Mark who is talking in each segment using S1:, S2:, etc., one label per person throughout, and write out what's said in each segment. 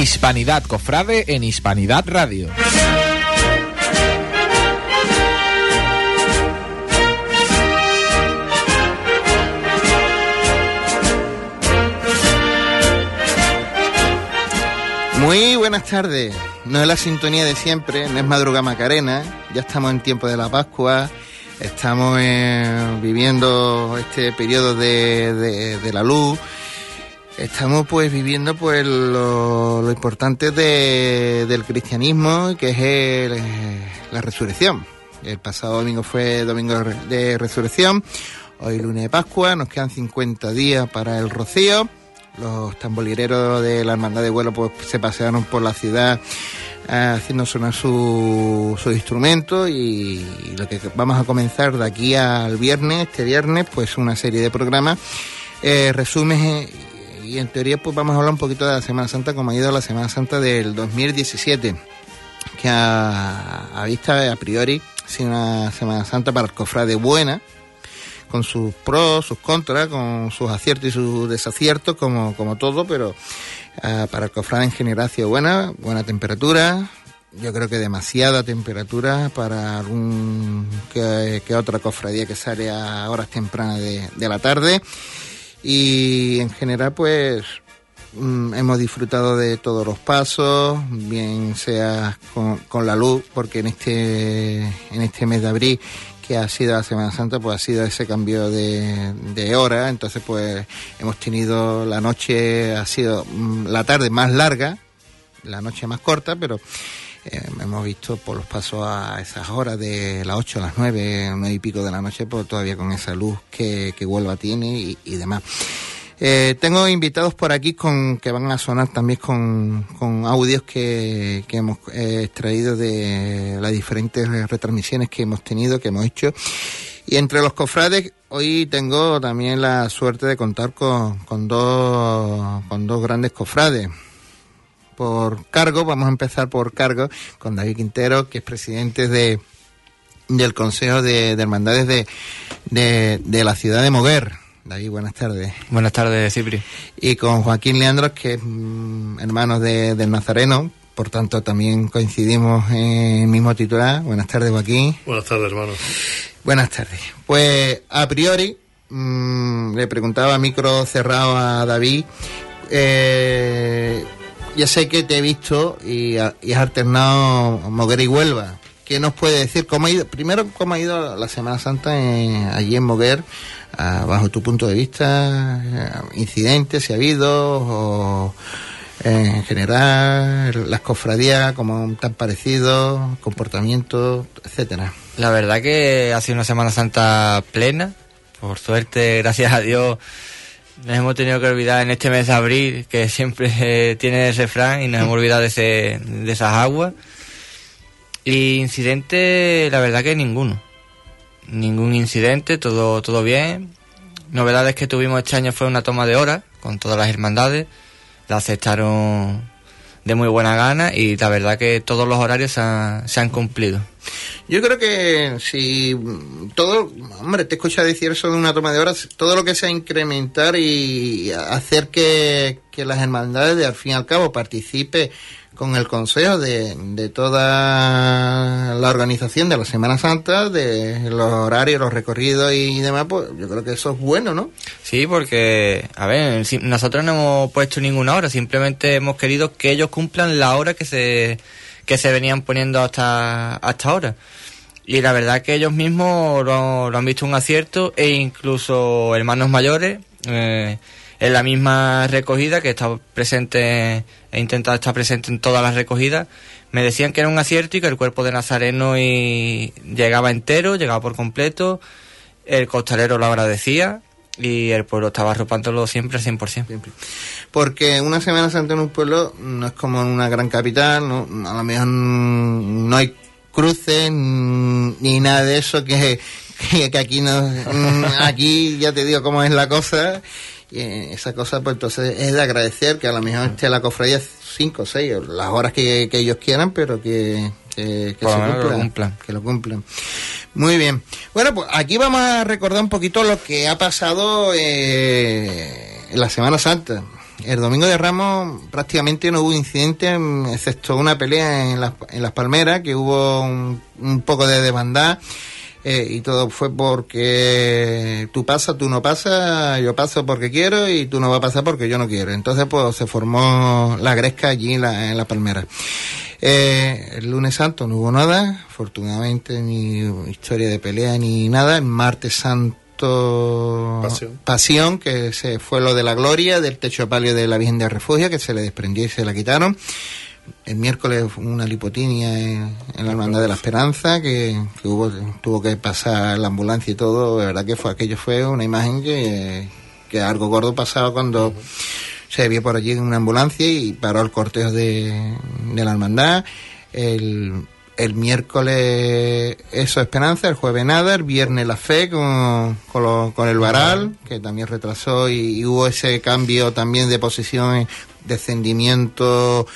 S1: Hispanidad Cofrade en Hispanidad Radio.
S2: Muy buenas tardes. No es la sintonía de siempre, no es madruga Macarena. Ya estamos en tiempo de la Pascua. Estamos eh, viviendo este periodo de la luz Estamos pues viviendo pues lo, importante del cristianismo, que es la resurrección. El pasado domingo fue domingo de resurrección, hoy lunes de Pascua, nos quedan 50 días para el rocío. Los tambolireros de la hermandad de vuelo pues se pasearon por la ciudad eh, haciendo sonar su, su instrumento y lo que vamos a comenzar de aquí al viernes, este viernes, pues una serie de programas, eh, y en teoría pues vamos a hablar un poquito de la Semana Santa como ha ido la Semana Santa del 2017, que a, vista a priori sido una Semana Santa para el cofrade buena, con sus pros, sus contras, con sus aciertos y sus desaciertos, como, como todo, pero ah, para el cofrade en general ha sido buena, buena temperatura, yo creo que demasiada temperatura para algún que, otra cofradía que sale a horas tempranas de, de la tarde y en general pues mm, hemos disfrutado de todos los pasos, bien sea con, la luz, porque en este, en este mes de abril que ha sido la Semana Santa, pues ha sido ese cambio de, de hora, entonces pues hemos tenido la noche, ha sido mm, la tarde más larga, la noche más corta, pero eh, hemos visto por los pasos a esas horas de las 8 a las 9, 9 y pico de la noche, pues todavía con esa luz que, que Huelva tiene y, demás. Eh, tengo invitados por aquí con que van a sonar también con, con audios que, que hemos eh, extraído de las diferentes retransmisiones que hemos tenido, que hemos hecho. Y entre los cofrades, hoy tengo también la suerte de contar con, con, dos, con dos grandes cofrades por cargo, vamos a empezar por cargo con David Quintero, que es presidente de del Consejo de, Hermandades de, de, la ciudad de Moguer. David, buenas tardes.
S3: Buenas tardes, Cipri.
S2: Y con Joaquín Leandros, que es mm, hermano de, del Nazareno, por tanto también coincidimos en el mismo titular. Buenas tardes, Joaquín.
S4: Buenas tardes, hermano.
S2: Buenas tardes. Pues a priori, mm, le preguntaba a micro cerrado a David, eh, ya sé que te he visto y, has alternado Moguer y Huelva. ¿Qué nos puede decir? ¿Cómo ha ido, primero, cómo ha ido la Semana Santa allí en Moguer, bajo tu punto de vista? Eh, ¿Incidentes, si ha habido? O, eh, en general, las cofradías, como tan parecido, comportamiento, etcétera.
S3: La verdad que ha sido una Semana Santa plena. Por suerte, gracias a Dios, nos hemos tenido que olvidar en este mes de abril, que siempre eh, tiene ese refrán, y nos hemos olvidado de, ese, de esas aguas. Y incidente, la verdad que ninguno. Ningún incidente, todo, todo bien. Novedades que tuvimos este año fue una toma de horas con todas las hermandades. La aceptaron de muy buena gana y la verdad que todos los horarios se han, cumplido.
S2: Yo creo que si todo, hombre, te escucha decir eso de una toma de horas, todo lo que sea incrementar y hacer que, que las hermandades, al fin y al cabo, participe con el consejo de, de toda la organización de la Semana Santa, de los horarios, los recorridos y demás, pues yo creo que eso es bueno, ¿no?
S3: Sí, porque, a ver, nosotros no hemos puesto ninguna hora, simplemente hemos querido que ellos cumplan la hora que se, que se venían poniendo hasta, hasta ahora. Y la verdad que ellos mismos lo, han visto un acierto e incluso hermanos mayores, eh, en la misma recogida, que estado presente, he intentado estar presente en todas las recogidas, me decían que era un acierto y que el cuerpo de Nazareno llegaba entero, llegaba por completo, el costalero lo agradecía y el pueblo estaba arropándolo siempre al 100%. Siempre.
S2: Porque una Semana Santa en un pueblo no es como en una gran capital, no, a lo mejor no hay cruces ni nada de eso que, que, aquí no aquí ya te digo cómo es la cosa y esa cosa, pues entonces es de agradecer que a lo mejor esté la cofradía cinco o seis, las horas que, ellos quieran, pero que, que, se cumplan, Que lo cumplan. Muy bien. Bueno, pues aquí vamos a recordar un poquito lo que ha pasado eh, en la Semana Santa. el domingo de Ramos prácticamente no hubo incidente, excepto una pelea en las, en las palmeras, que hubo un, un poco de desbandada. Eh, y todo fue porque tú pasas, tú no pasas, yo paso porque quiero y tú no vas a pasar porque yo no quiero. Entonces, pues se formó la gresca allí en la, en la palmera. Eh, el lunes santo no hubo nada, afortunadamente, ni historia de pelea ni nada. El martes santo,
S4: Pasión.
S2: que se fue lo de la gloria del techo palio de la Virgen de Refugio, que se le desprendió y se la quitaron el miércoles una lipotinia en, la Hermandad de la Esperanza, que, hubo, tuvo que pasar la ambulancia y todo, de verdad que fue aquello fue una imagen que, algo gordo pasaba cuando se vio por allí en una ambulancia y paró el cortejo de, la hermandad. El, el miércoles eso Esperanza, el jueves nada, el viernes la fe con, con el varal, que también retrasó y, y, hubo ese cambio también de posición, descendimiento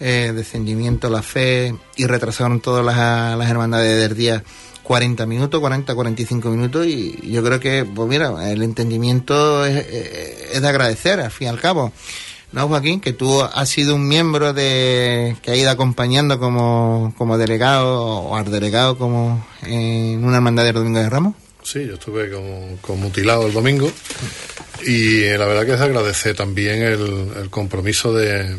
S2: eh, descendimiento, la fe y retrasaron todas las, las hermandades del día 40 minutos, 40, 45 minutos y yo creo que, pues mira, el entendimiento es, es de agradecer al fin y al cabo. ¿No, Joaquín? Que tú has sido un miembro de que ha ido acompañando como, como delegado o delegado como en una hermandad del Domingo de Ramos.
S4: Sí, yo estuve como, como mutilado el domingo y eh, la verdad que es agradecer también el, el compromiso de,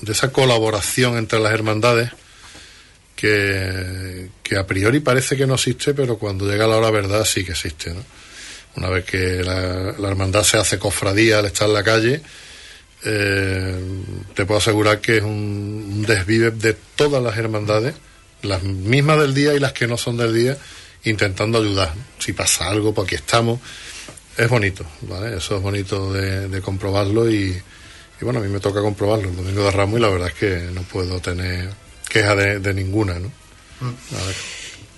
S4: de esa colaboración entre las hermandades que, a priori parece que no existe, pero cuando llega la hora verdad sí que existe. ¿no? Una vez que la, la, hermandad se hace cofradía al estar en la calle, eh, te puedo asegurar que es un, un, desvive de todas las hermandades, las mismas del día y las que no son del día, intentando ayudar. Si pasa algo, pues aquí estamos. Es bonito, ¿vale? Eso es bonito de, de comprobarlo y, y bueno, a mí me toca comprobarlo el domingo de Ramos y la verdad es que no puedo tener queja de, de ninguna, ¿no?
S2: Mm.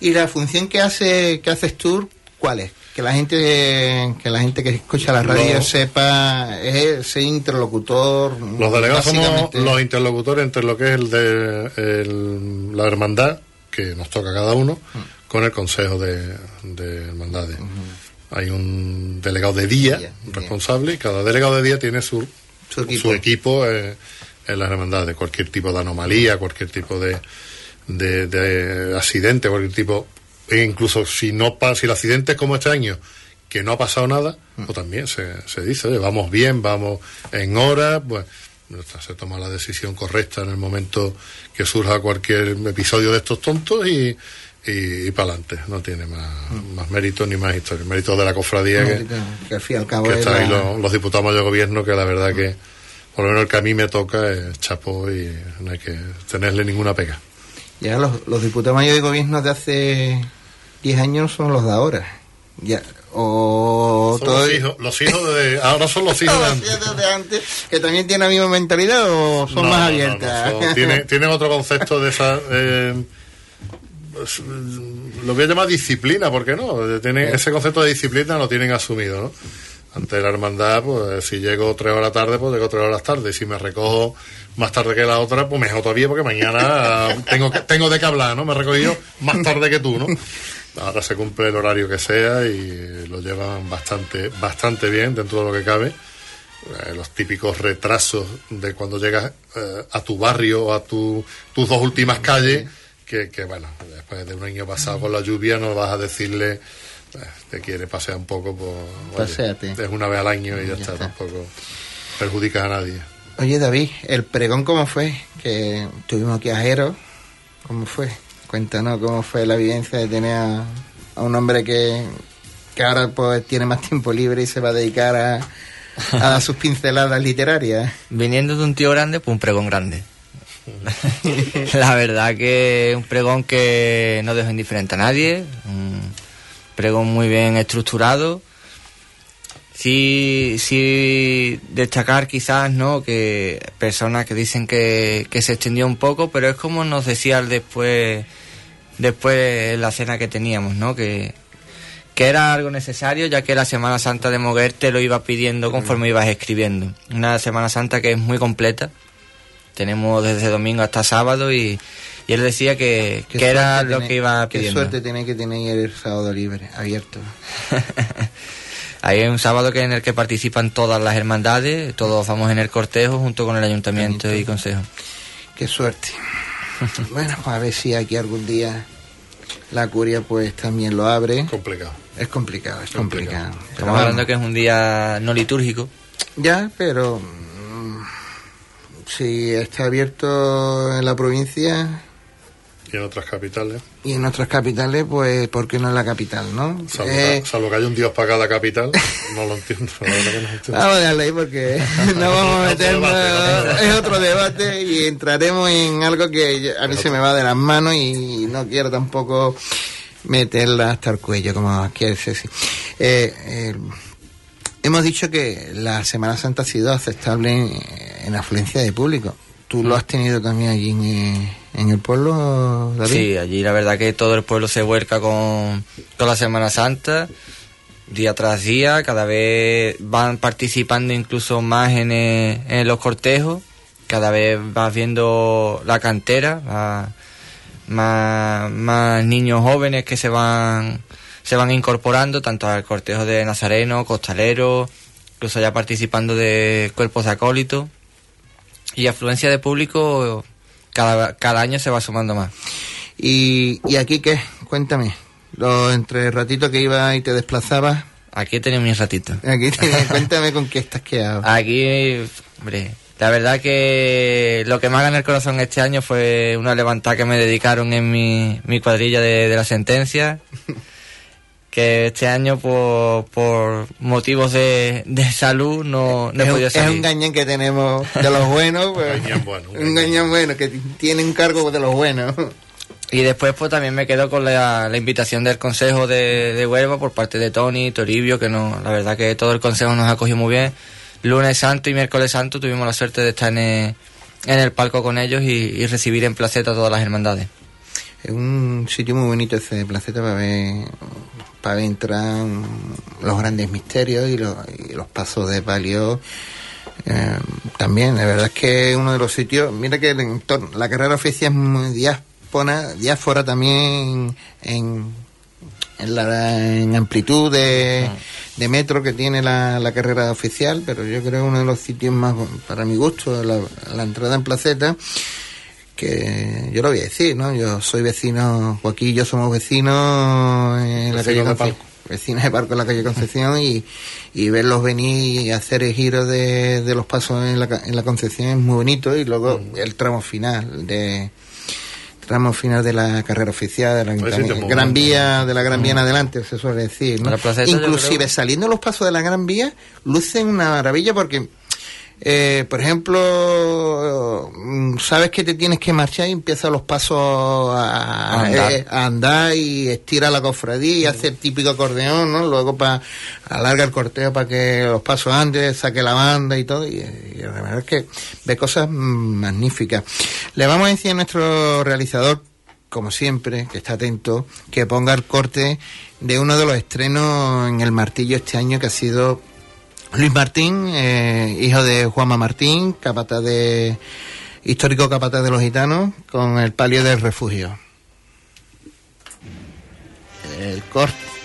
S2: ¿Y la función que hace que haces tú, cuál es? Que la gente que la gente que escucha la radio sepa es ser interlocutor.
S4: Los delegados somos los interlocutores entre lo que es el de el, la hermandad, que nos toca a cada uno, mm. con el consejo de, de hermandades. Mm. Hay un delegado de día, día responsable, y cada delegado de día tiene su su equipo, su equipo eh, en las hermandades, cualquier tipo de anomalía, cualquier tipo de, de, de accidente, cualquier tipo, e incluso si no si el accidente es como este año, que no ha pasado nada, mm. pues también se, se dice, oye, vamos bien, vamos en hora, pues se toma la decisión correcta en el momento que surja cualquier episodio de estos tontos y, y, y para adelante. No tiene más, más mérito ni más historia. El mérito de la cofradía no, que,
S2: que, al fin y al cabo
S4: que están la... ahí los, los, diputados de gobierno, que la verdad que, por lo menos el que a mí me toca, es chapo y no hay que tenerle ninguna pega.
S2: Ya los, los diputados mayores de gobierno de hace 10 años son los de ahora. Ya, o
S4: todo... los, hijos, los hijos de ahora son los hijos de,
S2: antes. de antes que también tienen la misma mentalidad o son
S4: no,
S2: más abiertas
S4: no, son, tienen, tienen otro concepto de esa eh, lo voy a llamar disciplina, ¿por qué no? Tienen, ese concepto de disciplina lo tienen asumido, ¿no? Ante la hermandad, pues si llego tres horas tarde, pues llego tres horas tarde. Y si me recojo más tarde que la otra, pues mejor todavía, porque mañana tengo, que, tengo de qué hablar, ¿no? Me he recogido más tarde que tú, ¿no? Ahora se cumple el horario que sea y lo llevan bastante, bastante bien dentro de lo que cabe. Eh, los típicos retrasos de cuando llegas eh, a tu barrio o a tu, tus dos últimas calles que, que, bueno, después de un año pasado con la lluvia no vas a decirle, eh, te quiere pasear un poco, pues
S2: Paseate.
S4: es una vez al año y ya, ya está, está, tampoco perjudicas a nadie.
S2: Oye David, el pregón cómo fue, que tuvimos aquí a Jero, ¿cómo fue? Cuéntanos cómo fue la vivencia de tener a, a un hombre que, que ahora pues tiene más tiempo libre y se va a dedicar a, a sus pinceladas literarias.
S3: Viniendo de un tío grande, pues un pregón grande. la verdad que un pregón que no dejó indiferente a nadie, un pregón muy bien estructurado. Sí, sí destacar quizás, ¿no? Que personas que dicen que, que se extendió un poco, pero es como nos decía después, después la cena que teníamos, ¿no? Que, que era algo necesario, ya que la Semana Santa de Moguer te lo iba pidiendo conforme ibas escribiendo. Una Semana Santa que es muy completa, tenemos desde domingo hasta sábado y, y él decía que, que era lo que iba pidiendo.
S2: Qué suerte tiene que tener el sábado libre, abierto.
S3: Ahí hay un sábado que en el que participan todas las hermandades, todos vamos en el cortejo junto con el ayuntamiento y consejo.
S2: Qué suerte. bueno, pues a ver si aquí algún día la curia pues también lo abre.
S4: Complicado.
S2: Es complicado, es complicado.
S3: Estamos hablando que es un día no litúrgico.
S2: Ya, pero si está abierto en la provincia
S4: Y en otras capitales.
S2: y en otras capitales, pues ¿por qué no en la capital, no?
S4: Salvo,
S2: Eh,
S4: salvo que haya un dios para cada capital. No lo entiendo. La verdad que no entiendo.
S2: Vamos a dejarlo ahí porque no vamos a meternos. Es otro debate y entraremos en algo que a mí se me va de las manos y no quiero tampoco meterla hasta el cuello, como quiere. Eh, eh, hemos dicho que la Semana Santa ha sido aceptable en, en afluencia de público. ¿Tú lo has tenido también allí en, eh, en el pueblo, David?
S3: Sí, allí la verdad que todo el pueblo se vuelca con, con la Semana Santa, día tras día, cada vez van participando incluso más en, eh, en los cortejos, cada vez vas viendo la cantera, más, más niños jóvenes que se van se van incorporando tanto al cortejo de Nazareno, costalero, incluso ya participando de cuerpos de acólitos y afluencia de público cada, cada año se va sumando más.
S2: ¿Y, ¿Y aquí qué? Cuéntame. Lo, entre el ratito que iba y te desplazabas,
S3: Aquí tenemos mi ratito.
S2: aquí te- cuéntame con qué estás quedado.
S3: Aquí, hombre, la verdad que lo que más gané el corazón este año fue una levantada que me dedicaron en mi, mi cuadrilla de, de la sentencia. Que este año, por, por motivos de, de salud, no, no he
S2: es, un,
S3: podido
S2: es
S3: salir.
S2: un gañán que tenemos de los buenos, pues,
S4: gañán bueno, un
S2: un gañán bueno, que tiene un cargo de los buenos.
S3: Y después pues también me quedo con la, la invitación del Consejo de, de Huelva por parte de Tony, Toribio, que no, la verdad que todo el Consejo nos acogió muy bien. Lunes Santo y Miércoles Santo tuvimos la suerte de estar en el, en el palco con ellos y, y recibir en placeta a todas las hermandades.
S2: Es un sitio muy bonito ese de Placeta para ver, para ver entrar los grandes misterios y los, pasos de palio. Eh, también, la verdad es que uno de los sitios, mira que el entorno, la carrera oficial es muy diáspora, diáfora también en, en, la, amplitud de, de metro que tiene la, la carrera oficial, pero yo creo que uno de los sitios más, para mi gusto, la, la entrada en Placeta, que yo lo voy a decir, ¿no? Yo soy vecino, Joaquín y yo somos vecinos en la calle
S4: Vecinos de
S2: Conce-
S4: Palco.
S2: vecinos de Parco en la calle Concepción y, y verlos venir y hacer el giro de, de los pasos en la, en la Concepción es muy bonito y luego
S4: Mm.
S2: el tramo final de tramo final de la carrera oficial de la
S4: Pues sí,
S2: Gran Vía de la Gran Vía en adelante se suele decir ¿no? Inclusive
S3: creo-
S2: saliendo los pasos de la Gran Vía lucen una maravilla porque eh, por ejemplo, mm, sabes que te tienes que marchar y empiezas los pasos a,
S3: A andar.
S2: eh, a andar y estira la cofradía y hace el típico acordeón, ¿no? Luego para alarga el corteo para que los pasos antes, saque la banda y todo. Y, y la verdad es que ve cosas mm, magníficas. Le vamos a decir a nuestro realizador, como siempre, que está atento, que ponga el corte de uno de los estrenos en el martillo este año que ha sido Luis Martín, eh, hijo de Juanma Martín, capataz de histórico capataz de los gitanos, con el palio del refugio. El corte.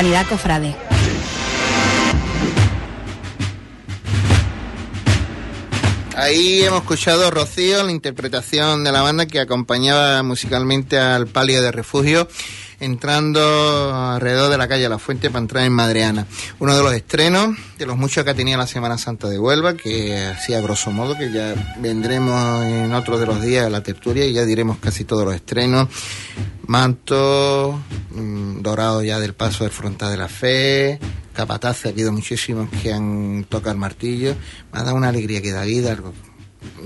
S5: Hispanidad Cofrade.
S2: Ahí hemos escuchado Rocío, la interpretación de la banda que acompañaba musicalmente al palio de refugio, entrando alrededor de la calle La Fuente para entrar en Madreana. Uno de los estrenos, de los muchos que tenía la Semana Santa de Huelva, que hacía grosso modo, que ya vendremos en otro de los días a la tertulia y ya diremos casi todos los estrenos. Manto, mm, Dorado ya del paso del Frontal de la Fe, capataz, ha habido muchísimos que han tocado el martillo. Me ha dado una alegría que David algo.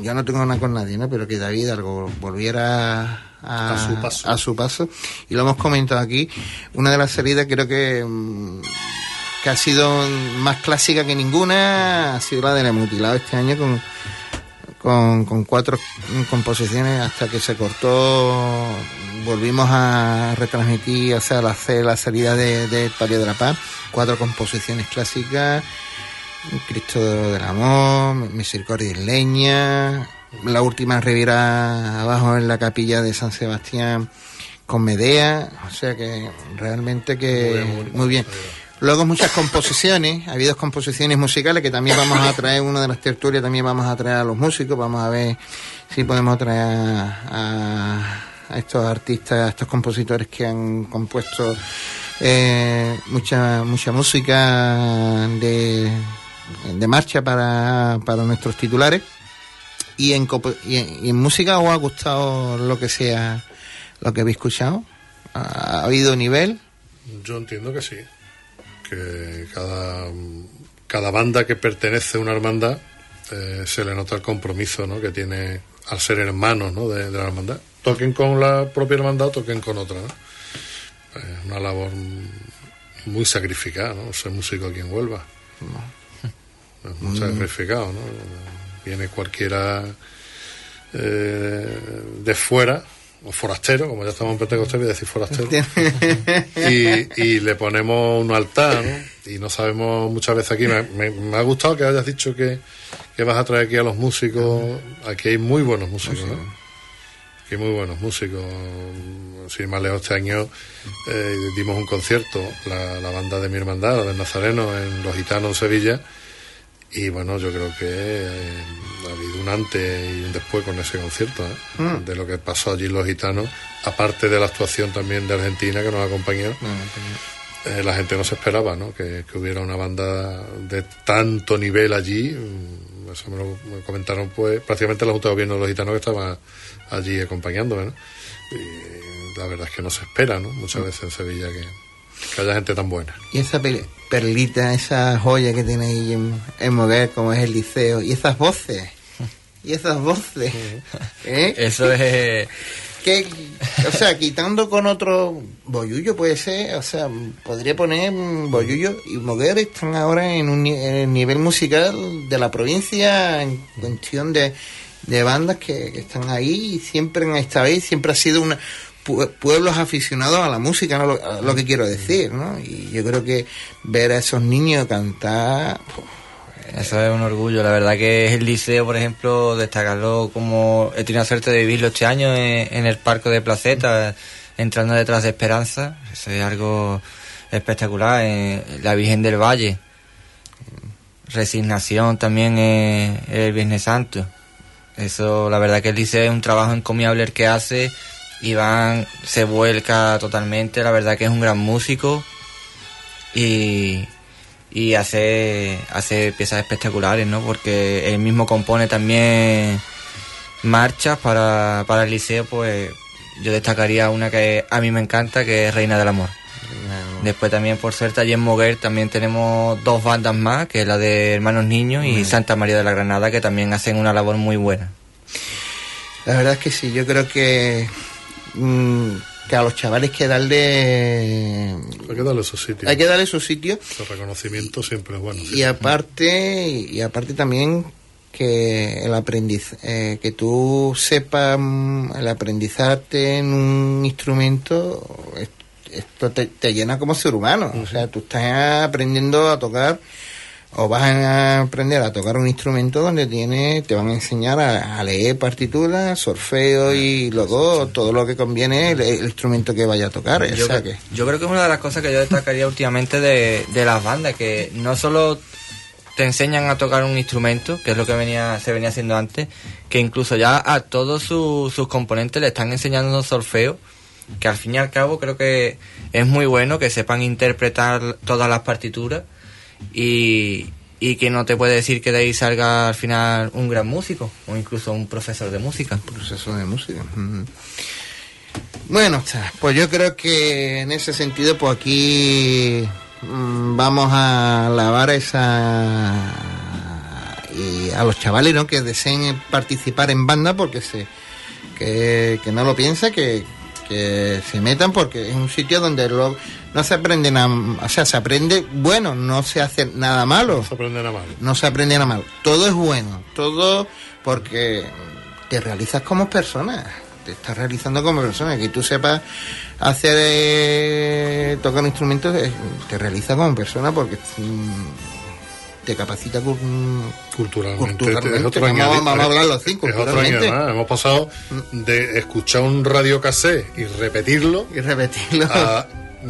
S2: Yo no tengo nada con nadie, ¿no? Pero que David algo volviera a,
S4: A su paso.
S2: a su paso. Y lo hemos comentado aquí. Una de las salidas creo que, mm, que ha sido más clásica que ninguna ha sido la del mutilado este año con, con, con cuatro composiciones hasta que se cortó. Volvimos a retransmitir, o sea, la, la salida de, de Palio de la Paz. Cuatro composiciones clásicas. Cristo del Amor, Misericordia Isleña, la última Riviera abajo en la capilla de San Sebastián con Medea, o sea que realmente que muy bien. Luego muchas composiciones, ha habido composiciones musicales que también vamos a traer, una de las tertulias también vamos a traer a los músicos, vamos a ver si podemos traer a, estos artistas, a estos compositores que han compuesto eh, mucha mucha música de, de marcha para, para nuestros titulares. Y en, y y en música os ha gustado lo que sea, lo que habéis escuchado. ¿Ha, ha habido nivel?
S4: Yo entiendo que sí. Cada, cada banda que pertenece a una hermandad eh, se le nota el compromiso ¿no? que tiene al ser hermanos ¿no? de, de la hermandad. Toquen con la propia hermandad o toquen con otra. ¿no? Es una labor muy sacrificada, ¿no? Ser músico aquí en Huelva. Es muy sacrificado, ¿no? Viene cualquiera eh, de fuera, o forastero, como ya estamos en Pentecostés, voy a decir forastero y, y le ponemos un altar, ¿no? Y no sabemos muchas veces aquí. Me, me- me ha gustado que hayas dicho que, que vas a traer aquí a los músicos. Aquí hay muy buenos músicos, ¿no? Aquí hay muy buenos músicos. Sin más lejos, este año eh, dimos un concierto, la, la banda de mi hermandad, la del Nazareno, en Los Gitanos en Sevilla. Y bueno, yo creo que eh, ha habido un antes y un después con ese concierto, ¿eh? de lo que pasó allí en Los Gitanos, aparte de la actuación también de Argentina que nos acompañó. Eh, la gente no se esperaba ¿no? Que, que hubiera una banda de tanto nivel allí. Mm, Eso me lo me comentaron pues prácticamente la Junta de Gobierno de los Gitanos que estaba allí acompañándome. ¿no? Y la verdad es que no se espera ¿no? muchas veces en Sevilla que, que haya gente tan buena.
S2: Y esa pe- perlita, esa joya que tenéis en, en Moguer, como es el liceo, y esas voces, y esas voces, ¿eh?
S3: Eso es...
S2: que, o sea, quitando con otro Boyullo puede ser, o sea, podría poner Boyullo y Moguer están ahora en, un, ni- en el nivel musical de la provincia en cuestión de, de bandas que, que están ahí y siempre han estado ahí, siempre ha sido una pueblos aficionados a la música, ¿no? lo, que quiero decir, ¿no? Y yo creo que ver a esos niños cantar,
S3: Eso es un orgullo. La verdad que es el liceo, por ejemplo, destacarlo como he tenido la suerte de vivirlo este año en, en el Parque de Placeta, entrando detrás de Esperanza. Eso es algo espectacular. La Virgen del Valle. Resignación también eh, el Viernes Santo. Eso, la verdad que el liceo es un trabajo encomiable el que hace. Iván se vuelca totalmente. La verdad que es un gran músico. Y, y hace, hace piezas espectaculares, ¿no? Porque él mismo compone también marchas para, para el liceo, pues yo destacaría una que a mí me encanta, que es Reina del Amor. Después también, por suerte, allí en Moguer también tenemos dos bandas más, que es la de Hermanos Niños y Santa María de la Granada, que también hacen una labor muy buena.
S2: La verdad es que sí, yo creo que, mm, que a los chavales hay que darle...
S4: Hay que darle su sitio.
S2: Hay que darle su sitio
S4: Ese reconocimiento siempre es bueno. sí.
S2: y aparte y aparte también que el aprendiz eh, que tú sepas mm, el aprendizarte en un instrumento es- esto te, te llena como ser humano o sea tú estás aprendiendo a tocar o vas a aprender a tocar un instrumento donde tiene, te van a enseñar a, leer partituras, solfeo y luego todo lo que conviene el, instrumento que vaya a tocar.
S3: Yo,
S2: que...
S3: yo creo que es una de las cosas que yo destacaría últimamente de, de las bandas, que no solo te enseñan a tocar un instrumento, que es lo que venía se venía haciendo antes, que incluso ya a todos sus componentes le están enseñando solfeo, que al fin y al cabo creo que es muy bueno que sepan interpretar todas las partituras y, y que no te puede decir que de ahí salga al final un gran músico o incluso un profesor de música.
S2: Profesor de música. Bueno, pues yo creo que en ese sentido, pues aquí mm, vamos a lavar esa y a los chavales ¿no? que deseen participar en banda porque se que, que no lo piensa que, que se metan porque es un sitio donde lo, no se aprende nada, o sea, se aprende bueno, no se hace nada malo.
S4: No se aprende nada malo.
S2: No se aprende nada malo. Todo es bueno, todo porque te realizas como persona, te estás realizando como persona, que tú sepas hacer, eh, tocar instrumentos, eh, te realiza como persona porque... Mm, te capacita
S4: culturalmente.
S2: vamos, a hablarlo así, culturalmente.
S4: Hemos pasado de escuchar un radio cassé y repetirlo,
S2: y repetirlo
S4: a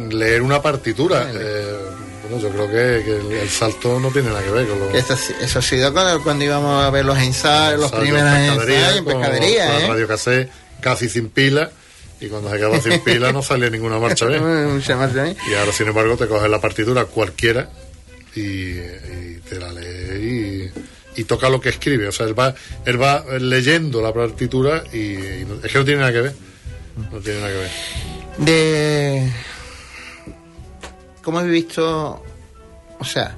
S4: leer una partitura. Eh, bueno, yo creo que, el, salto no tiene nada que ver con lo...
S2: Eso, eso ha sido cuando, íbamos a ver los ensayos, los primeros ensayos en pescadería. Con,
S4: ¿eh? radio cassé casi sin pila y cuando se quedaba sin pila no salía ninguna marcha bien. y ahora, sin embargo, te coges la partitura cualquiera y, te la lee y, toca lo que escribe. O sea, él va, él va leyendo la partitura y, es que no tiene nada que ver. No tiene nada que ver.
S2: De. ¿Cómo he visto? O sea,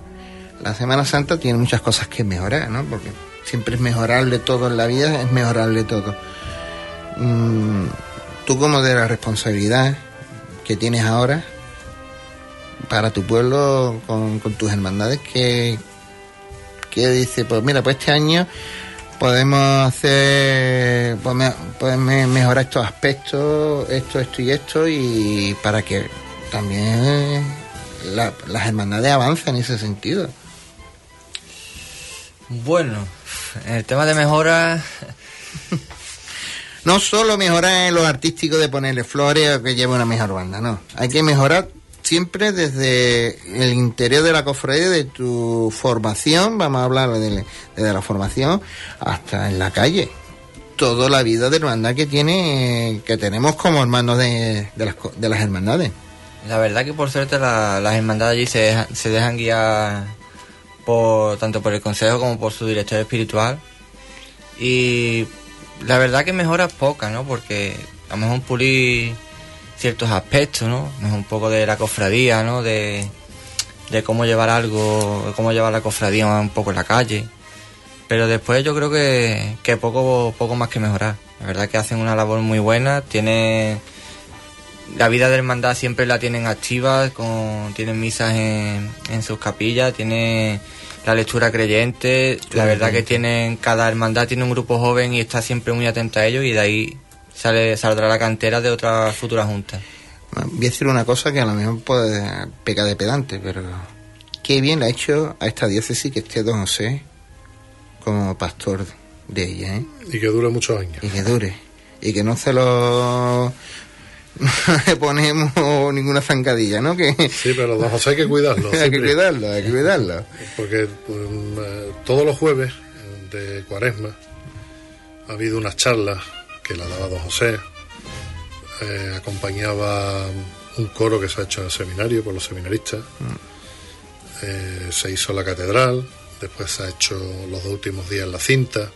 S2: la Semana Santa tiene muchas cosas que mejorar, ¿no? Porque siempre es mejorable todo en la vida, es mejorable todo. Mm, tú como de la responsabilidad que tienes ahora, para tu pueblo con, tus hermandades que, que dice, pues mira, pues este año podemos hacer, podemos, mejorar estos aspectos, esto, esto y esto, y para que también las hermandades avancen en ese sentido.
S3: Bueno, el tema de mejora...
S2: no solo mejorar en lo artístico de ponerle flores o que lleve una mejor banda, no. Hay que mejorar siempre desde el interior de la cofradía, de tu formación, vamos a hablar de, la formación, hasta en la calle. Toda la vida de hermandad que tiene, que tenemos como hermanos de, las, de las hermandades.
S3: La verdad que por suerte las hermandades allí se dejan, se dejan guiar por, tanto por el consejo como por su director espiritual. Y la verdad que mejora poca, ¿no? Porque a lo mejor pulir ciertos aspectos, ¿no? Un poco de la cofradía, ¿no? De, cómo llevar algo, de cómo llevar la cofradía un poco en la calle. Pero después yo creo que, que poco, poco más que mejorar. La verdad que hacen una labor muy buena, tiene la vida de hermandad siempre la tienen activa, con, tienen misas en, en sus capillas, tiene la lectura creyente, la verdad que tienen, cada hermandad tiene un grupo joven y está siempre muy atenta a ellos y de ahí sale, saldrá la cantera de otra futura junta.
S2: Voy a decir una cosa que a lo mejor puede pecar de pedante, pero qué bien le ha hecho a esta diócesis que esté Don José como pastor de ella, ¿eh?
S4: Y que dure muchos años.
S2: Y que dure. Y que no se lo le ponemos ninguna zancadilla, ¿no? Que...
S4: Sí, pero don José hay que cuidarlo.
S2: hay que cuidarlo, hay que cuidarlo.
S4: Porque pues, eh, todos los jueves de cuaresma ha habido unas charlas que la daba don José. Eh, acompañaba un coro que se ha hecho en el seminario por los seminaristas. Eh, se hizo la catedral, después se ha hecho los dos últimos días la cinta.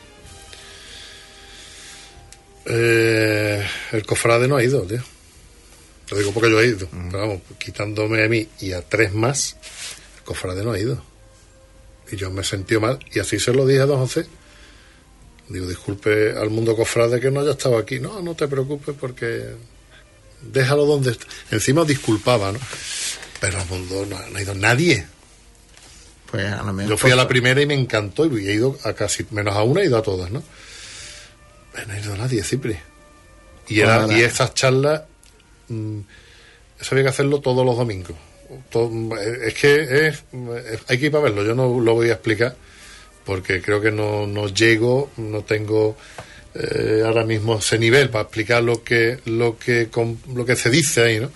S4: Eh, el cofrade no ha ido, tío. Lo digo porque yo he ido. Pero vamos, quitándome a mí y a tres más, el cofrade no ha ido. Y yo me sentí mal. Y así se lo dije a don José. Digo, disculpe al mundo cofrade que no haya estado aquí. No, no te preocupes porque déjalo donde está. Encima disculpaba, ¿no? Pero al mundo no, ha ido nadie.
S2: Pues a lo
S4: Yo fui a la primera y me encantó y he ido a casi, menos a una, he ido a todas, ¿no? No ha ido nadie, Cipri. Y, era, y esas charlas, eso había que hacerlo todos los domingos es que es, hay que ir para verlo. Yo no lo voy a explicar porque creo que no, no llego, no tengo eh, ahora mismo ese nivel para explicar lo que lo que lo que se dice ahí, ¿no?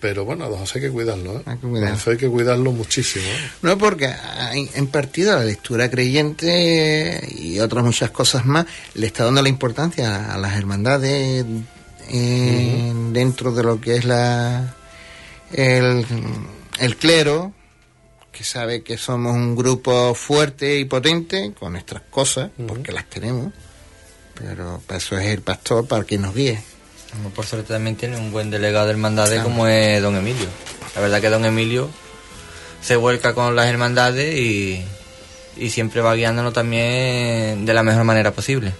S4: Pero bueno, a los hay que cuidarlo, ¿eh? Hay que cuidarlo, hay que cuidarlo muchísimo. ¿eh?
S2: No, porque en partido la lectura creyente y otras muchas cosas más le está dando la importancia a las hermandades dentro de lo que es la el, el clero, que sabe que somos un grupo fuerte y potente con nuestras cosas, porque las tenemos, pero para eso es el pastor para que nos guíe.
S3: Por suerte también tiene un buen delegado de hermandades como es don Emilio. La verdad que don Emilio se vuelca con las hermandades y, y siempre va guiándonos también de la mejor manera posible.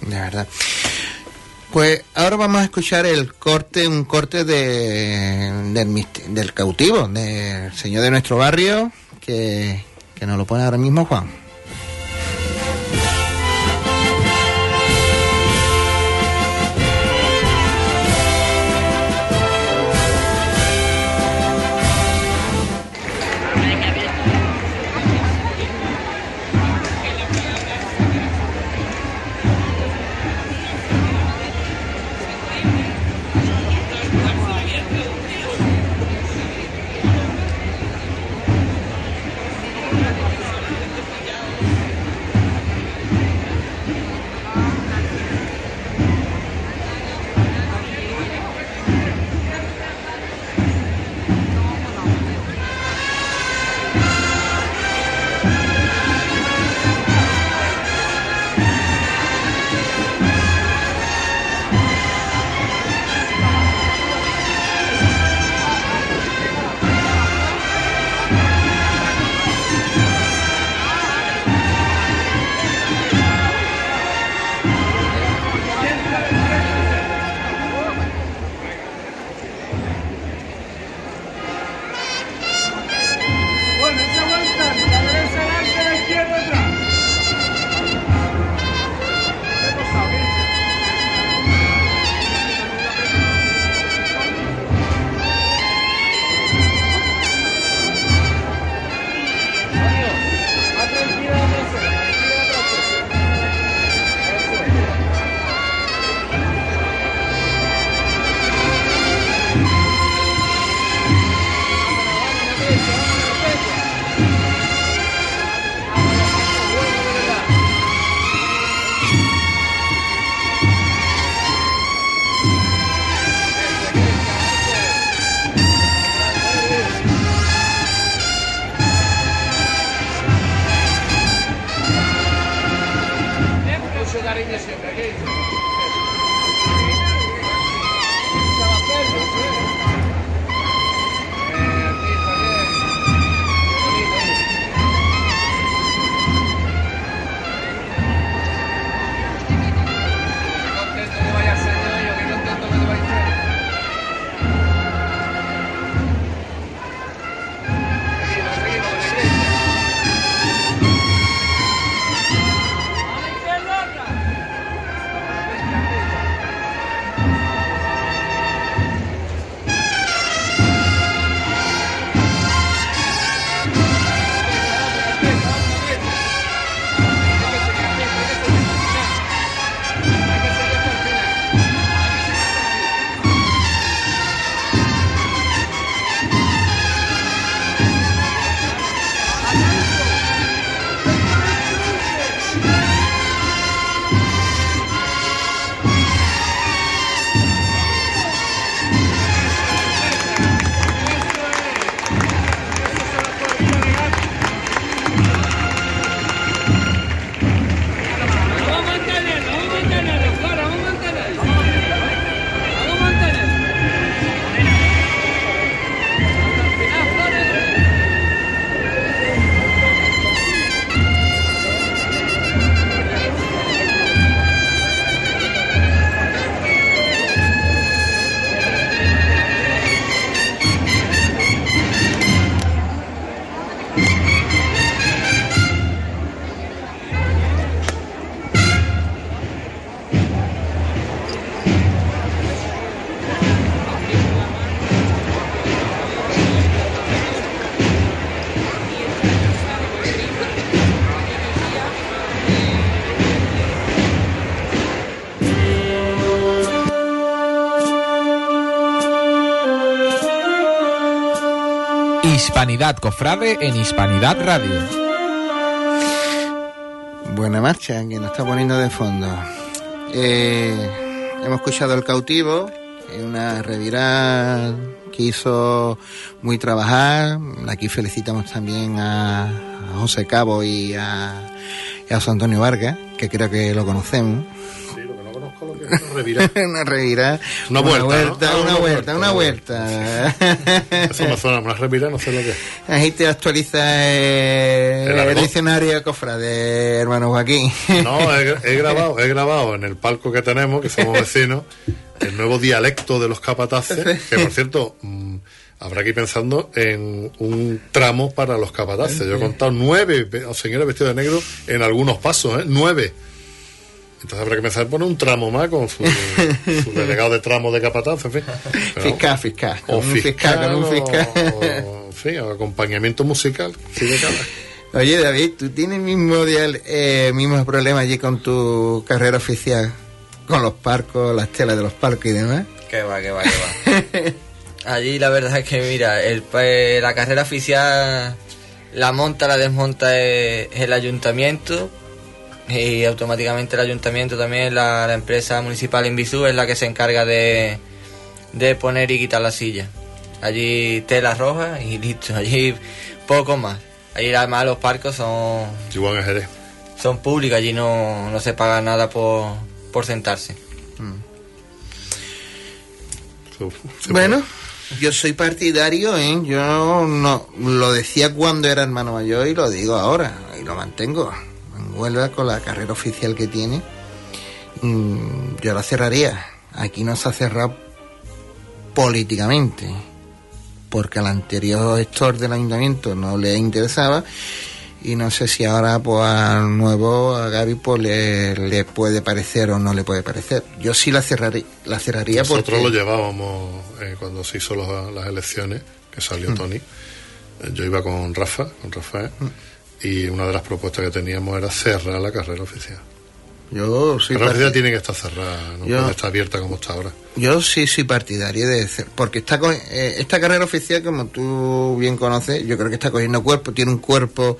S2: De verdad. Pues ahora vamos a escuchar el corte, un corte de, del, del cautivo, del señor de nuestro barrio, que, que nos lo pone ahora mismo Juan.
S1: Hispanidad Cofrade en Hispanidad Radio.
S2: Buena marcha que nos está poniendo de fondo. Eh, hemos escuchado El Cautivo, una revirada que hizo muy trabajar. Aquí felicitamos también a, a José Cabo y a, y a José Antonio Vargas, que creo que lo conocemos.
S4: Sí, una revirada.
S2: una revirada.
S4: Una vuelta,
S2: vuelta,
S4: ¿no?
S2: una,
S4: Una
S2: vuelta,
S4: vuelta,
S2: una vuelta.
S4: Eso me suena, una revirada, no sé lo que es.
S2: Ahí te actualiza
S4: ¿El
S2: el,
S4: argot?
S2: diccionario cofra de hermano Joaquín.
S4: No, he, he grabado, he grabado en el palco que tenemos, que somos vecinos, el nuevo dialecto de los capataces, que por cierto, mm, habrá que ir pensando en un tramo para los capataces. Yo he contado nueve ve- señores vestidos de negro en algunos pasos, ¿eh? Nueve. Entonces habrá que en poner un tramo más con su, su delegado de tramo de capataz, en fin. Pero-
S2: fiscal, fiscal.
S4: o
S2: Con un fiscal, con un fiscal.
S4: o- en fin, o acompañamiento musical. sí, de cada.
S2: Oye, David, ¿tú tienes el mismo, dial- eh, mismo problema allí con tu carrera oficial? Con los parcos, las telas de los parcos y demás.
S3: Que va, que va, que va. Allí la verdad es que, mira, el, pa- la carrera oficial la monta, la desmonta es, el ayuntamiento y automáticamente el ayuntamiento también, la, la empresa municipal Invisú es la que se encarga de, de poner y quitar la silla. Allí tela roja y listo, allí poco más. Allí además los parcos son,
S4: Igual en Jerez.
S3: son públicos, allí no, no se paga nada por, por sentarse.
S4: Se
S2: Bueno, yo soy partidario, ¿eh? Yo no lo decía cuando era hermano mayor y lo digo ahora, y lo mantengo. Huelva, con la carrera oficial que tiene, mm, yo la cerraría. Aquí no se ha cerrado políticamente, porque al anterior gestor del ayuntamiento no le interesaba. Y no sé si ahora pues al nuevo, a Gaby, pues le, le puede parecer o no le puede parecer. Yo sí la cerraría, la cerraría
S4: Nosotros
S2: porque...
S4: lo llevábamos eh, cuando se hizo los- las elecciones, que salió
S2: Mm.
S4: Tony. Eh, Yo iba con Rafa, con Rafael, y una de las propuestas que teníamos era cerrar la carrera oficial.
S2: Yo soy
S4: la carrera tiene que estar cerrada, no
S2: Yo-
S4: puede estar abierta como está ahora.
S2: yo sí soy partidario de porque está co- eh, esta carrera oficial como tú bien conoces yo creo que está cogiendo cuerpo tiene un cuerpo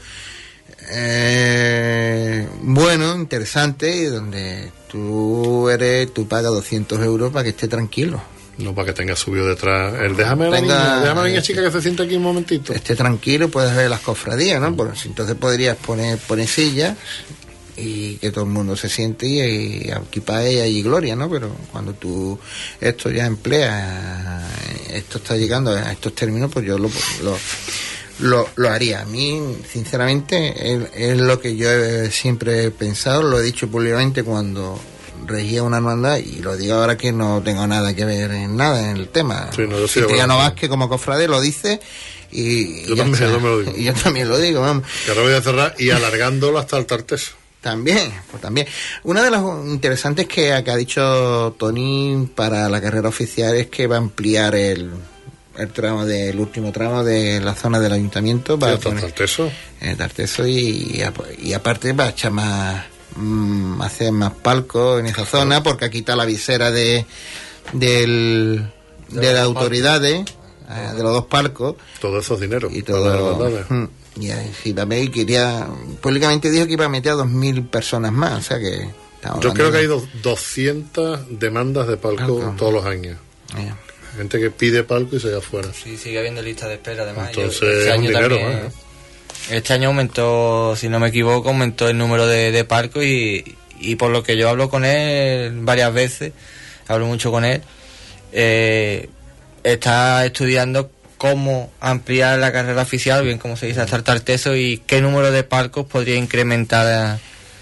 S2: eh, bueno interesante y donde tú eres tú pagas 200 euros para que esté tranquilo
S4: No para que tenga subido detrás. El déjame la niña, déjame a la niña chica que se siente aquí un momentito.
S2: esté tranquilo puedes ver las cofradías no Pues, entonces podrías poner poner sillas y que todo el mundo se siente y, y aquí para ella y gloria, ¿no? Pero cuando tú esto ya empleas, esto está llegando a estos términos, pues yo lo, lo, lo, lo haría. A mí, sinceramente, es, es lo que yo he siempre he pensado, lo he dicho públicamente cuando regía una hermandad y lo digo ahora que no tengo nada que ver en nada en el tema.
S4: Sí, no, sí,
S2: Cipriano. Vázquez como cofrade lo dice y,
S4: Yo también,
S2: está.
S4: yo me lo digo.
S2: Y yo también lo digo, vamos.
S4: Que ahora voy a cerrar y alargándolo hasta el tarteso.
S2: También, pues también. Una de las interesantes que, que ha dicho Tony para la carrera oficial es que va a ampliar el, el tramo del último tramo de la zona del ayuntamiento
S4: Sí, hasta el tarteso.
S2: el Tarteso y, y aparte va a echar más mm, hacer más palcos en esa zona porque aquí está la visera de del, de las autoridades eh, de los dos palcos
S4: Todo eso es dinero.
S2: y todo. Mm, Y así también quería. Públicamente dijo que iba a meter a 2.000 personas más, o sea que.
S4: Yo creo que hay dos- 200 demandas de palco
S2: Palco.
S4: todos los años.
S2: Eh,
S4: Gente que pide palco y se va afuera.
S3: Sí, sigue habiendo lista de espera además. Yo-
S4: Entonces, es un dinero más, ¿eh?
S3: Este año aumentó, si no me equivoco, aumentó el número de, de parcos y, y por lo que yo hablo con él varias veces, hablo mucho con él, eh, está estudiando cómo ampliar la carrera oficial, bien como se dice, hasta el tarteso y qué número de parcos podría incrementar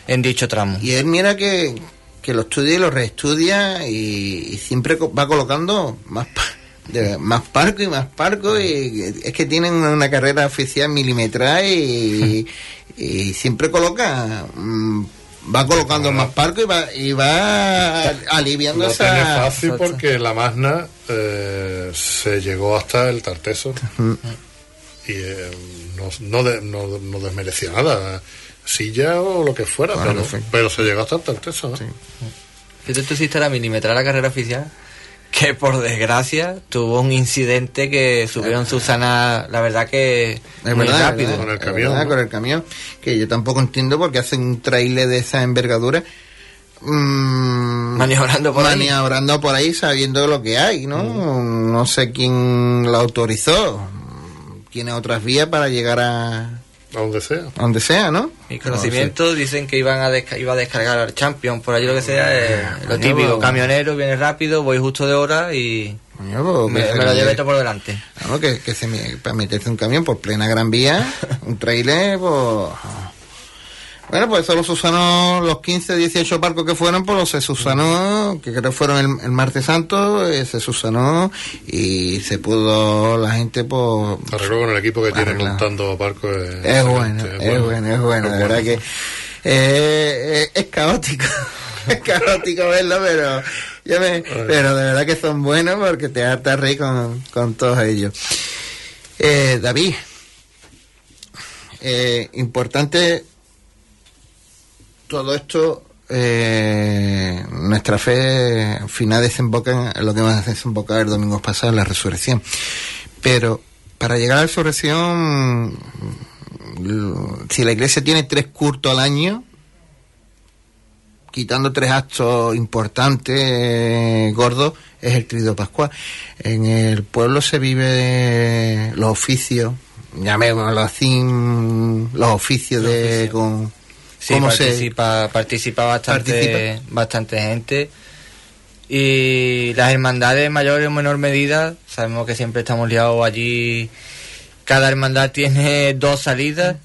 S3: en dicho tramo.
S2: Y él mira que, que lo estudia y lo reestudia y, y siempre va colocando más pa- de- más parco y más parco y es que tienen una, carrera oficial milimetrada y, y siempre coloca mm, va colocando más parco y va y va aliviando
S4: No
S2: esa
S4: tiene fácil porque la Magna eh, se llegó hasta el Tarteso y eh, no, no, de- no- no desmerecía nada, silla o lo que fuera,
S2: Claro,
S4: pero,
S2: sí.
S4: pero se llegó hasta el Tarteso. ¿no?
S3: Si tú, tú hiciste la milimetrar la carrera oficial, que por desgracia tuvo un incidente que subieron Susana, la verdad que
S2: Es
S3: muy
S2: verdad,
S3: rápido.
S4: Con el camión,
S2: es verdad,
S4: ¿no?
S2: con el camión, que yo tampoco entiendo porque hacen un trailer de esa envergadura. mm,
S3: Maniobrando por ahí.
S2: maniobrando por ahí sabiendo lo que hay, ¿no? No sé quién lo autorizó. Tiene otras vías para llegar a,
S4: A donde sea.
S2: a donde sea, ¿no?
S3: Mis conocimientos dicen que iban a desca- iba a descargar al Champion, por allí lo que sea, eh, lo típico, camionero, viene rápido, voy justo de hora y
S2: Coño,
S3: me, lo llevé todo por delante.
S2: Que, que se me- para meterse un camión por plena Gran Vía, un trailer, pues... Bueno, pues solo susanó los 15, 18 barcos que fueron, pues se susanó, que creo fueron el, el martes santo, eh, se susanó y se pudo la gente, pues...
S4: Arregló con el equipo que tiene montando barcos. Es,
S2: Es bueno, es bueno, es bueno, de verdad que eh, es, caótico, es caótico verlo, pero ya me- pero de verdad que son buenos porque te harta reír con, con todos ellos. Eh, David, eh, importante todo esto, eh, nuestra fe al final desemboca en lo que más desembocar el domingo pasado, en la resurrección. Pero para llegar a la resurrección, l- si la iglesia tiene tres cultos al año, quitando tres actos importantes, eh, gordos, es el trido pascual. En el pueblo se vive los oficios, llamémoslo así, mm, los oficios de... Con,
S3: Sí,
S2: cómo se-
S3: participa, participa bastante,
S2: Participa.
S3: bastante gente. Y las hermandades en mayor o menor medida, sabemos que siempre estamos liados allí. Cada hermandad tiene dos salidas.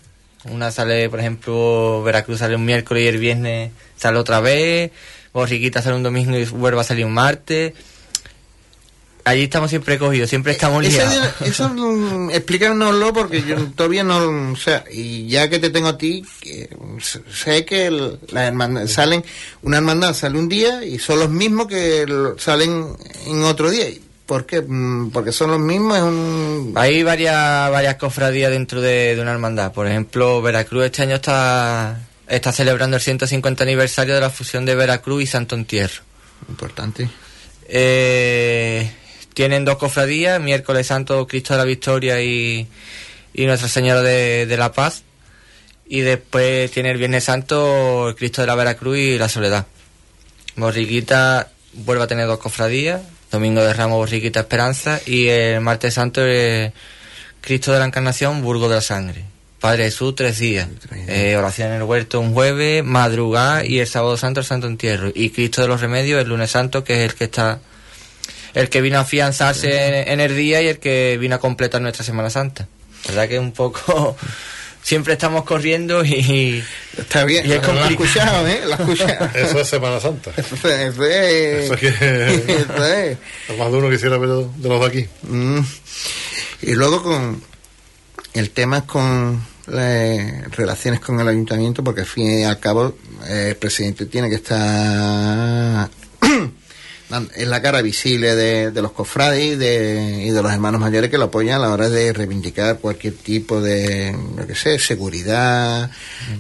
S3: Una sale, por ejemplo, Veracruz sale un miércoles y el viernes sale otra vez. Borriquita sale un domingo y vuelve a salir un martes. Allí estamos siempre cogidos, siempre estamos liados.
S2: eso mm, explícanoslo porque yo todavía no, o sea, y ya que te tengo a ti, que, s- sé que el- las hermandades salen, una hermandad sale un día y son los mismos que el- salen en otro día. ¿Por qué? Mm, Porque son los mismos, es un...
S3: Hay varias, varias cofradías dentro de, de una hermandad. Por ejemplo, Veracruz este año está, está celebrando el 150 aniversario de la fusión de Veracruz y Santo Entierro.
S2: Importante.
S3: Eh, tienen dos cofradías, miércoles santo Cristo de la Victoria y, y Nuestra Señora de, de la Paz. Y después tiene el Viernes Santo el Cristo de la Veracruz y la Soledad. Borriquita vuelve a tener dos cofradías, Domingo de Ramos, Borriquita Esperanza y el Martes Santo el Cristo de la Encarnación, Burgo de la Sangre. Padre Jesús, tres días.
S2: Tres días.
S3: Eh, oración en el huerto un jueves, madrugada y el sábado santo el Santo Entierro. Y Cristo de los Remedios el lunes santo, que es el que está el que vino a afianzarse en, en el día y el que vino a completar nuestra Semana Santa. ¿Verdad que un poco... Siempre estamos corriendo y...
S2: Está bien,
S3: Y es
S2: lo
S3: complicado.
S2: escuchado, ¿eh? Lo has escuchado.
S4: Eso es Semana Santa.
S2: Eso es- eso es-
S4: Eso es que-
S2: eso es.
S4: Más de uno quisiera ver de los de aquí.
S2: Mm. Y luego con el tema es con las relaciones con el ayuntamiento, porque al fin y al cabo eh, el presidente tiene que estar en la cara visible de, de los cofrades y de, y de los hermanos mayores que lo apoyan a la hora de reivindicar cualquier tipo de, lo que sé, seguridad,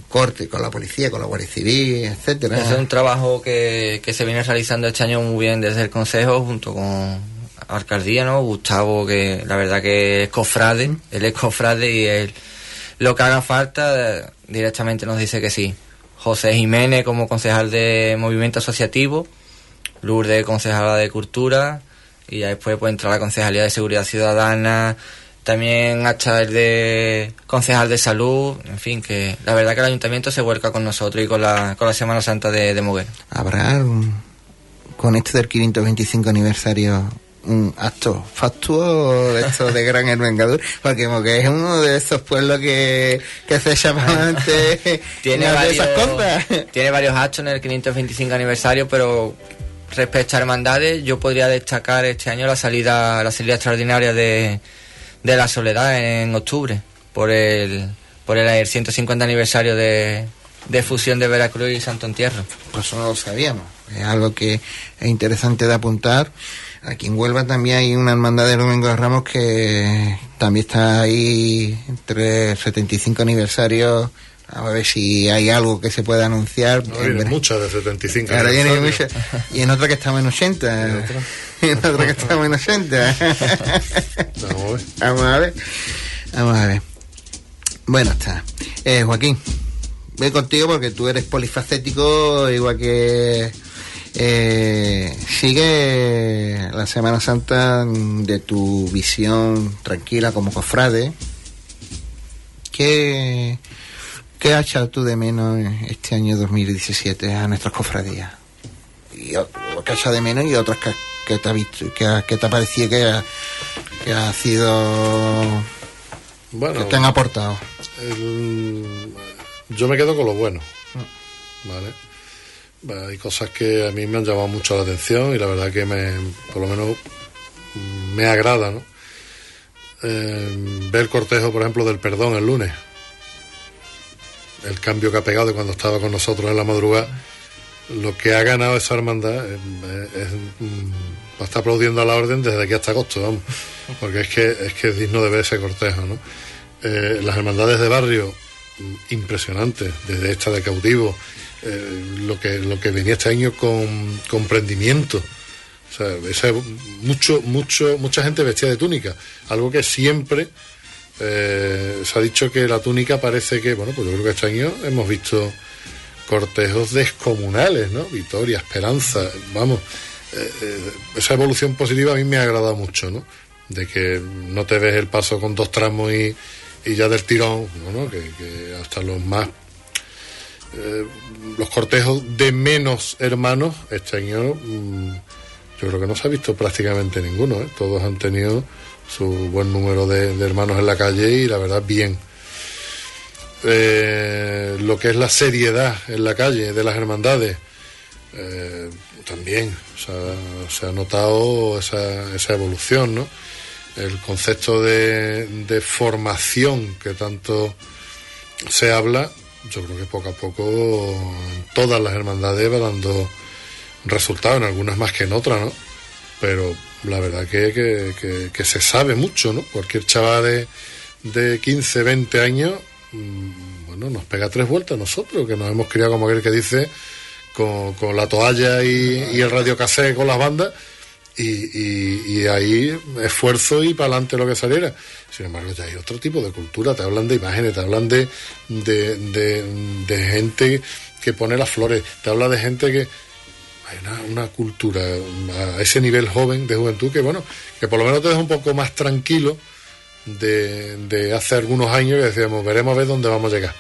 S2: corte con la policía, con la Guardia Civil, etcétera.
S3: Es un trabajo que, que se viene realizando este año muy bien desde el Consejo junto con Alcaldía, ¿no? Gustavo, que la verdad que es cofrade, él es cofrade y él lo que haga falta directamente nos dice que sí. José Jiménez como concejal de Movimiento Asociativo, Lourdes concejala de Cultura y ya después puede entrar la Concejalía de Seguridad Ciudadana, también hasta el de concejal de salud, en fin, que la verdad que el ayuntamiento se vuelca con nosotros y con la, con la Semana Santa de, de Moguer.
S2: habrá un- con esto del 525 aniversario un acto factuo de esto de gran envengadura porque que es uno de esos pueblos que, que se llama antes
S3: Tiene varios,
S2: esas
S3: tiene varios actos en el 525 aniversario, pero respecto a hermandades, yo podría destacar este año la salida, la salida extraordinaria de, de la Soledad en octubre, por el, por el, el 150 aniversario de, de fusión de Veracruz y Santo Entierro.
S2: pues eso no lo sabíamos es algo que es interesante de apuntar aquí en Huelva también hay una hermandad de Domingo de Ramos que también está ahí entre 75 aniversarios a ver si hay algo que se pueda anunciar.
S4: Vienen muchas de 75
S2: Ahora muchas. Y en otra que estamos en 80. Y en otra que estamos en 80.
S4: Vamos a ver.
S2: Vamos a ver. Vamos a ver. Bueno, está. Eh, Joaquín, voy contigo porque tú eres polifacético, igual que. Eh, sigue la Semana Santa de tu visión tranquila como cofrade. ¿Qué, qué has echado tú de menos este año 2017 a nuestras cofradías? Y que has echado de menos y otras que, que te ha visto, que, que te ha parecido que ha, que ha sido
S4: Bueno,
S2: que te han aportado.
S4: el- yo me quedo con lo bueno. ¿Vale? Va, Hay cosas que a mí me han llamado mucho la atención y la verdad que me, por lo menos mm, me agrada, ¿no? Eh, ver el cortejo, por ejemplo, del perdón el lunes. El cambio que ha pegado de cuando estaba con nosotros en la madrugada. Lo que ha ganado esa hermandad es, va a estar aplaudiendo a la orden desde aquí hasta agosto, vamos. Porque es que es, que es digno de ver ese cortejo, ¿no? Eh, las hermandades de barrio, mm, impresionantes, desde esta de cautivo, eh, lo, que, lo que venía este año con comprendimiento. O sea, mucho, mucho, mucha gente vestida de túnica, algo que siempre eh, se ha dicho que la túnica parece que, bueno, pues yo creo que este año hemos visto cortejos descomunales, ¿no? Victoria, Esperanza, vamos, eh, eh, esa evolución positiva a mí me ha agradado mucho, ¿no? De que no te ves el paso con dos tramos y, y ya del tirón, ¿no? Que, que hasta los más los cortejos de menos hermanos este año mm, yo creo que no se ha visto prácticamente ninguno todos han tenido su buen número de, de hermanos en la calle y la verdad bien Eh, lo que es la seriedad en la calle de las hermandades eh, también se ha notado esa, esa evolución ¿no? el concepto de, formación que tanto se habla, yo creo que poco a poco todas las hermandades va dando resultados, en algunas más que en otras, ¿no? Pero la verdad que, que, que- se sabe mucho, ¿no? Cualquier chaval de, de 15, 20 años, mm, bueno, nos pega tres vueltas nosotros, que nos hemos criado como aquel que dice, con, con la toalla y, y el radio con las bandas, y, y, y ahí esfuerzo y para adelante lo que saliera. Sin embargo, ya hay otro tipo de cultura, te hablan de imágenes, te hablan de, de, de, de gente que pone las flores, te habla de gente que una, una cultura a ese nivel joven de juventud que bueno, que por lo menos te deja un poco más tranquilo de, de hace algunos años que decíamos, veremos a ver dónde vamos a llegar.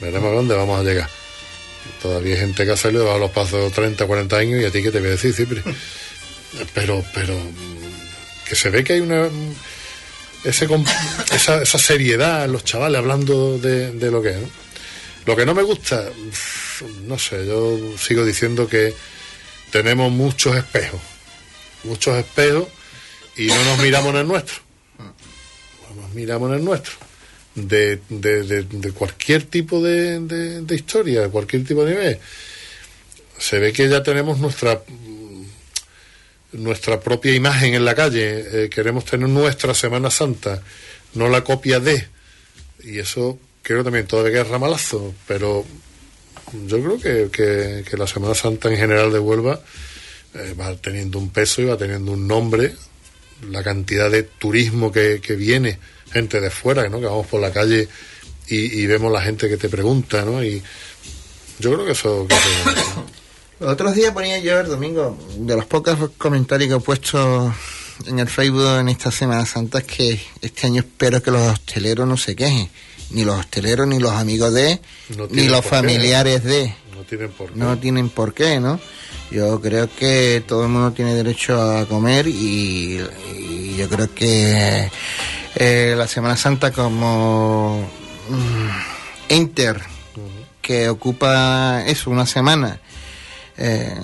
S4: Veremos a ver dónde vamos a llegar. Todavía hay gente que ha salido a los pasos de 30, 40 años y a ti que te voy a decir, Cipri. Pero, pero que se ve que hay una ese, esa, esa seriedad en los chavales hablando de, lo que es. Lo que no me gusta, no sé, yo sigo diciendo que tenemos muchos espejos, muchos espejos y no nos miramos en el nuestro. No nos miramos en el nuestro. De, de, de- de cualquier tipo de, de- de historia, de cualquier tipo de nivel. Se ve que ya tenemos nuestra nuestra propia imagen en la calle, eh, queremos tener nuestra Semana Santa, no la copia de. Y eso creo también todavía que es ramalazo, pero yo creo que, que- la Semana Santa en general de Huelva eh, va teniendo un peso y va teniendo un nombre, la cantidad de turismo que, que viene, gente de fuera, ¿no? que vamos por la calle y, vemos la gente que te pregunta, ¿no? Y yo creo que eso-
S2: Los otros días ponía yo el domingo, de los pocos comentarios que he puesto en el Facebook en esta Semana Santa, es que este año espero que los hosteleros no se quejen. Ni los hosteleros, ni los amigos de,
S4: No
S2: ni los
S4: qué.
S2: familiares de.
S4: no tienen por qué.
S2: No tienen por qué, ¿no? Yo creo que todo el mundo tiene derecho a comer y, y yo creo que eh, la Semana Santa como mm, Inter, que ocupa eso, una semana, eh,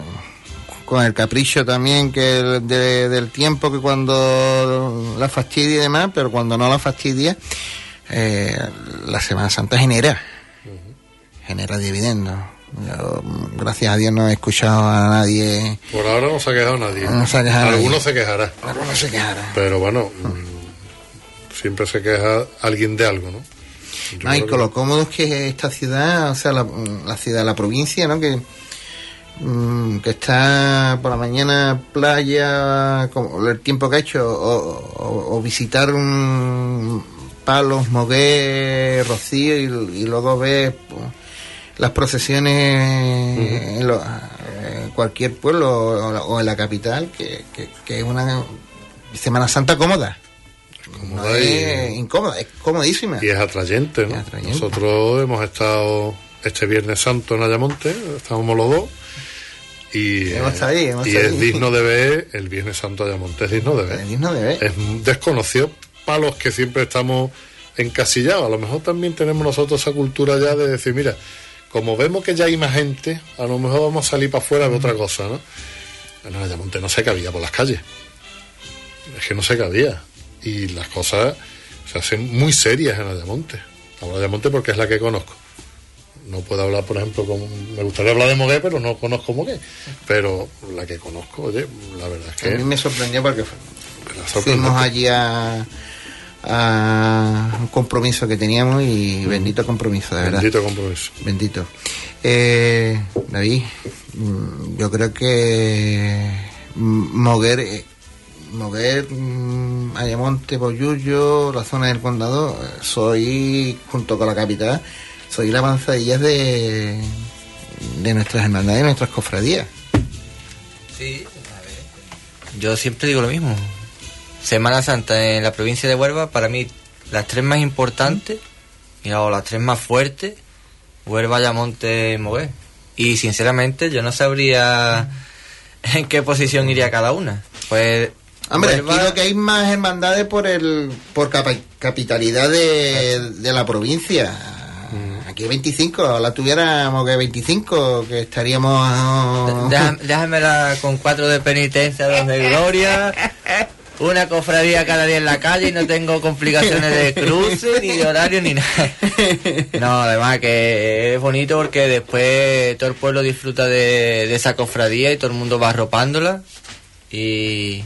S2: con el capricho también que el de- del tiempo que cuando la fastidia y demás, pero cuando no la fastidia, eh, la Semana Santa genera, genera dividendos. Yo, gracias a Dios no he escuchado a nadie,
S4: Por ahora no se ha quejado nadie.
S2: No se ha quejado
S4: Alguno
S2: nadie.
S4: se quejará.
S2: pero no se quejara.
S4: Pero bueno, mm, siempre se queja alguien de algo, ¿no? Creo
S2: con
S4: que-
S2: lo cómodo es que esta ciudad, o sea, la, la ciudad, la provincia, ¿no? Que, mm, que está por la mañana playa, como el tiempo que ha hecho, o, o- o visitar un Palos, Moguer, Rocío, y, y luego ver pues, las procesiones en, lo- en cualquier pueblo o, o en la capital, que, que- que es una Semana Santa cómoda. No es incómoda, es comodísima.
S4: Y es atrayente, ¿no?
S2: Es atrayente.
S4: Nosotros hemos estado este Viernes Santo en Ayamonte, estábamos los dos. Y,
S2: Hemos estado ahí, hemos
S4: y
S2: estado
S4: es
S2: ahí.
S4: digno de ver el Viernes Santo de Ayamonte, es digno de ver.
S2: Es digno de ver.
S4: Es desconocido para los que siempre estamos encasillados. A lo mejor también tenemos nosotros esa cultura ya de decir, mira, como vemos que ya hay más gente, a lo mejor vamos a salir para afuera de otra cosa, ¿no? En Ayamonte no se cabía por las calles. Es que no se cabía. Y las cosas se hacen muy serias en Ayamonte. Hablo de Ayamonte porque es la que conozco. No puedo hablar, por ejemplo, con... Me gustaría hablar de Mogué, pero no conozco Mogué. Pero la que conozco, oye, la verdad es
S2: A mí
S4: que...
S2: me sorprendió porque fuimos allí a, a un compromiso que teníamos y bendito compromiso, de verdad.
S4: Bendito compromiso.
S2: Bendito. Eh, David, mm, yo creo que mm, Moguer, eh, Moguer, mm, Ayamonte, Boyullo, la zona del condado, eh, soy, junto con la capital, soy la avanzadilla de, de nuestras hermandades, de nuestras cofradías.
S3: Sí, a ver. Yo siempre digo lo mismo. Semana Santa en la provincia de Huelva, para mí, las tres más importantes y luego las tres más fuertes, Huelva, Ayamonte y Moguer. Y sinceramente yo no sabría en qué posición iría cada una. Pues
S2: Hombre,
S3: Huelva-
S2: aquí lo que hay más hermandades por el por capitalidad de, de la provincia. Aquí hay 25, ojalá tuviéramos que 25, que estaríamos...
S3: Déjame, déjamela con cuatro de penitencia, dos de gloria, una cofradía cada día en la calle y no tengo complicaciones de cruce, ni de horario, ni nada. No, además que es bonito porque después todo el pueblo disfruta de, esa cofradía y todo el mundo va arropándola. Y,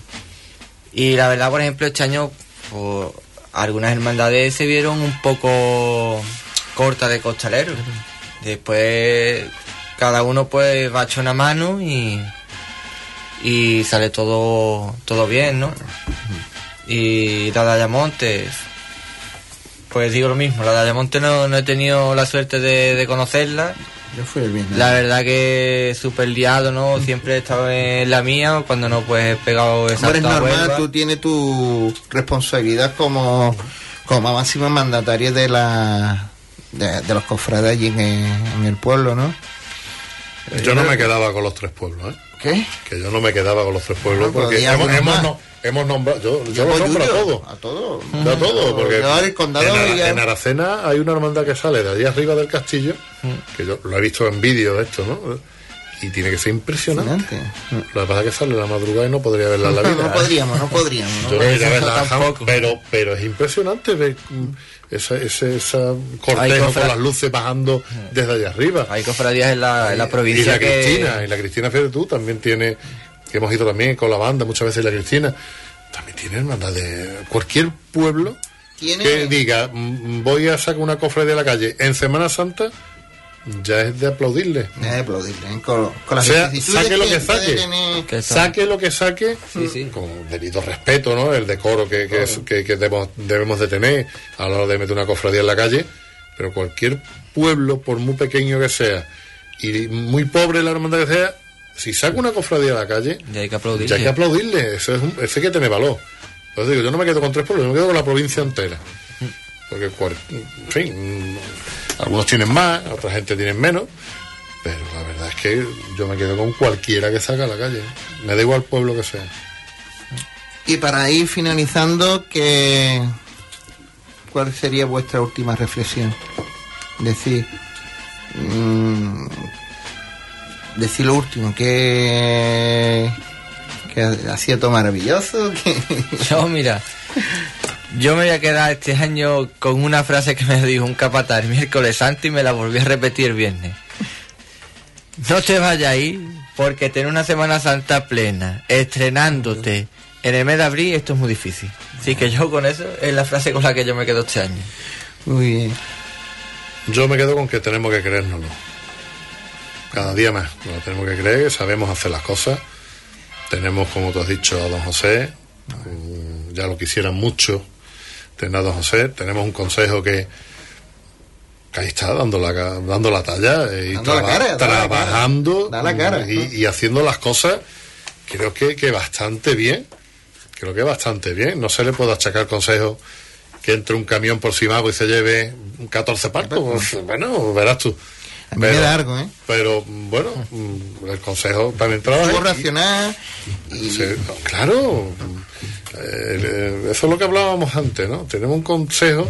S3: y la verdad, por ejemplo, este año pues, algunas hermandades se vieron un poco cortas de costaleros. Después cada uno pues va una mano y, y sale todo, todo bien, ¿no? Y la de Ayamonte, pues digo lo mismo, la de Ayamonte no, no he tenido la suerte de, de conocerla.
S2: Yo fui el.
S3: La verdad que súper liado, ¿no? Siempre he estado en la mía, cuando no pues he pegado esa
S2: Hombre, es normal, tú tienes tu responsabilidad como, como máximo mandatario de la de, de los cofrades allí en, el- en el pueblo, ¿no?
S4: Yo no me quedaba con los tres pueblos, ¿eh?
S2: ¿Qué?
S4: Que yo no me quedaba con los tres pueblos
S2: No,
S4: porque hemos, hemos, no- hemos nombrado, yo, yo lo nombro a todo.
S2: A todo.
S4: Yo a todo, porque
S2: Yo
S4: en, Aracena hay una hermandad que sale de allí arriba del castillo, que yo lo he visto en vídeo de esto, ¿no? Y tiene que ser impresionante.
S2: Impresionante.
S4: Lo que pasa es que sale la madrugada y no podría verla en la vida.
S2: No podríamos, no podríamos. ¿no?
S4: Yo verla,
S3: tampoco.
S4: pero, pero es impresionante ver esa, esa
S3: Hay
S4: cortejo con las luces bajando desde allá arriba.
S3: Hay cofradías en la, en la
S4: Y
S3: provincia
S4: la
S3: que...
S4: Cristina, y la Cristina Fede tú también tiene, que hemos ido también con la banda muchas veces la Cristina, también tiene hermandad de cualquier pueblo
S2: Tiene-
S4: que diga mm, voy a sacar una cofre de la calle en Semana Santa, ya es de aplaudirle.
S2: Es de aplaudirle, ¿eh? Con, con
S4: O
S2: las
S4: sea,
S2: vicisitudes
S4: saque lo que saque. Saque lo que saque,
S3: Sí, sí.
S4: con debido respeto, ¿no? El decoro que, que, es- que- que debemos, debemos de tener a la hora de meter una cofradía en la calle, pero cualquier pueblo, por muy pequeño que sea, y muy pobre la hermandad que sea, si saca una cofradía a la calle,
S3: Ya hay que aplaudirle.
S4: ya hay que aplaudirle, eso es un- ese hay que tener valor. Entonces digo, yo no me quedo con tres pueblos, yo me quedo con la provincia entera. Porque, cual- en fin, mm, algunos tienen más, otra gente tiene menos, pero la verdad es que yo me quedo con cualquiera que saca a la calle. Me da igual pueblo que sea.
S2: Y para ir finalizando, que ¿cuál sería vuestra última reflexión? Decir, mm, decir lo último, que, que ha sido todo maravilloso, que
S3: Yo, mira, yo me voy a quedar este año con una frase que me dijo un capataz el miércoles santo y me la volví a repetir el viernes. No te vayas ahí porque tener una Semana Santa plena, estrenándote en el mes de abril, esto es muy difícil. Así que yo con eso es la frase con la que yo me quedo este año.
S2: muy bien.
S4: Yo me quedo con que tenemos que creérnoslo. Cada día más. Lo tenemos que creer, sabemos hacer las cosas. Tenemos, como tú has dicho, a don José. mm, Ya lo quisieran mucho don José. Tenemos un consejo que, que ahí está dando la, dando la talla eh, y
S2: Dando la
S4: traba-
S2: cara, da la cara.
S4: trabajando
S2: Da la cara.
S4: y, y haciendo las cosas creo que, que bastante bien creo que bastante bien no se le puede achacar consejo que entre un camión por Simago y se lleve 14 partos Pues, bueno verás tú
S2: da algo, ¿eh?
S4: pero bueno el consejo también trabaja y-
S2: racional y
S4: Sí, no, claro, eh, eso es lo que hablábamos antes, ¿no? Tenemos un consejo,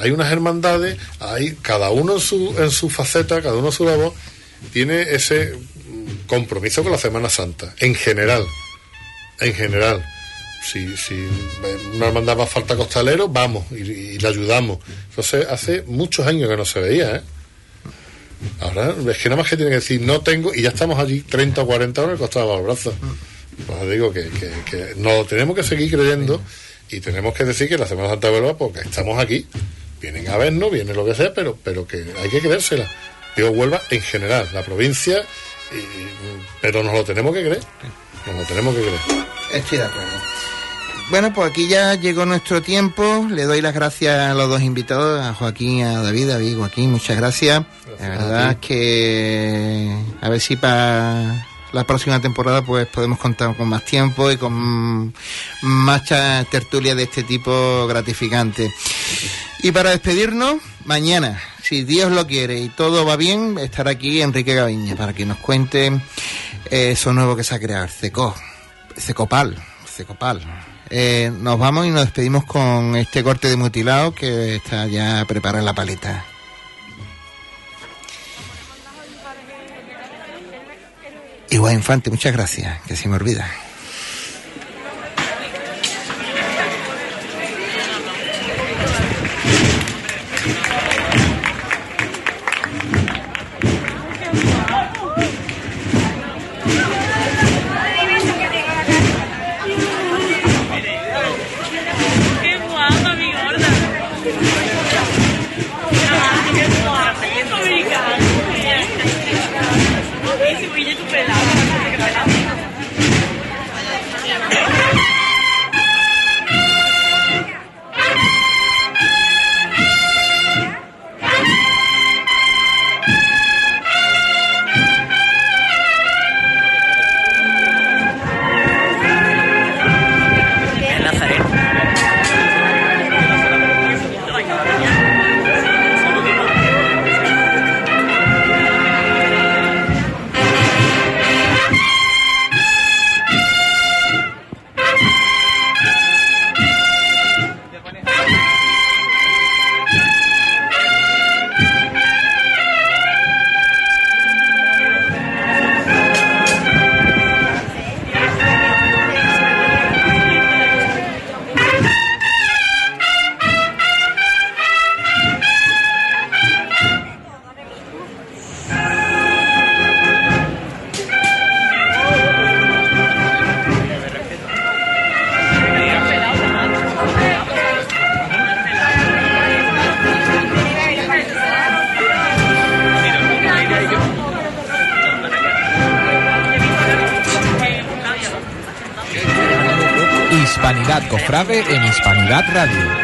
S4: hay unas hermandades, hay cada uno en su, en su faceta, cada uno en su labor, tiene ese compromiso con la Semana Santa, en general, en general. Si, si una hermandad a falta costalero, vamos y, y le ayudamos. Entonces, hace muchos años que no se veía, ¿eh? Ahora es que nada más que tiene que decir no tengo y ya estamos allí 30 o 40 horas costado los brazos. Pues digo que, que, lo tenemos que seguir creyendo y tenemos que decir que la Semana Santa de Huelva porque estamos aquí. Vienen a vernos, viene lo que sea, pero, pero que hay que creérsela. Digo Huelva en general, la provincia, y- pero nos lo tenemos que creer. Nos lo tenemos que creer.
S2: Estoy de acuerdo. Bueno, pues aquí ya llegó nuestro tiempo. Le doy las gracias a los dos invitados, a Joaquín y a David. David, Joaquín, muchas gracias. La verdad es que a ver si para la próxima temporada pues podemos contar con más tiempo y con más tertulias de este tipo gratificante. Y para despedirnos, mañana, si Dios lo quiere y todo va bien, estará aquí Enrique Gaviña para que nos cuente eh, eso nuevo que se ha creado, CECO, Cecopal, Cecopal. Eh, nos vamos y nos despedimos con este corte de mutilado que está ya preparado en la paleta. Igual Infante, muchas gracias, que se me olvida.
S1: En Hispanidad Radio.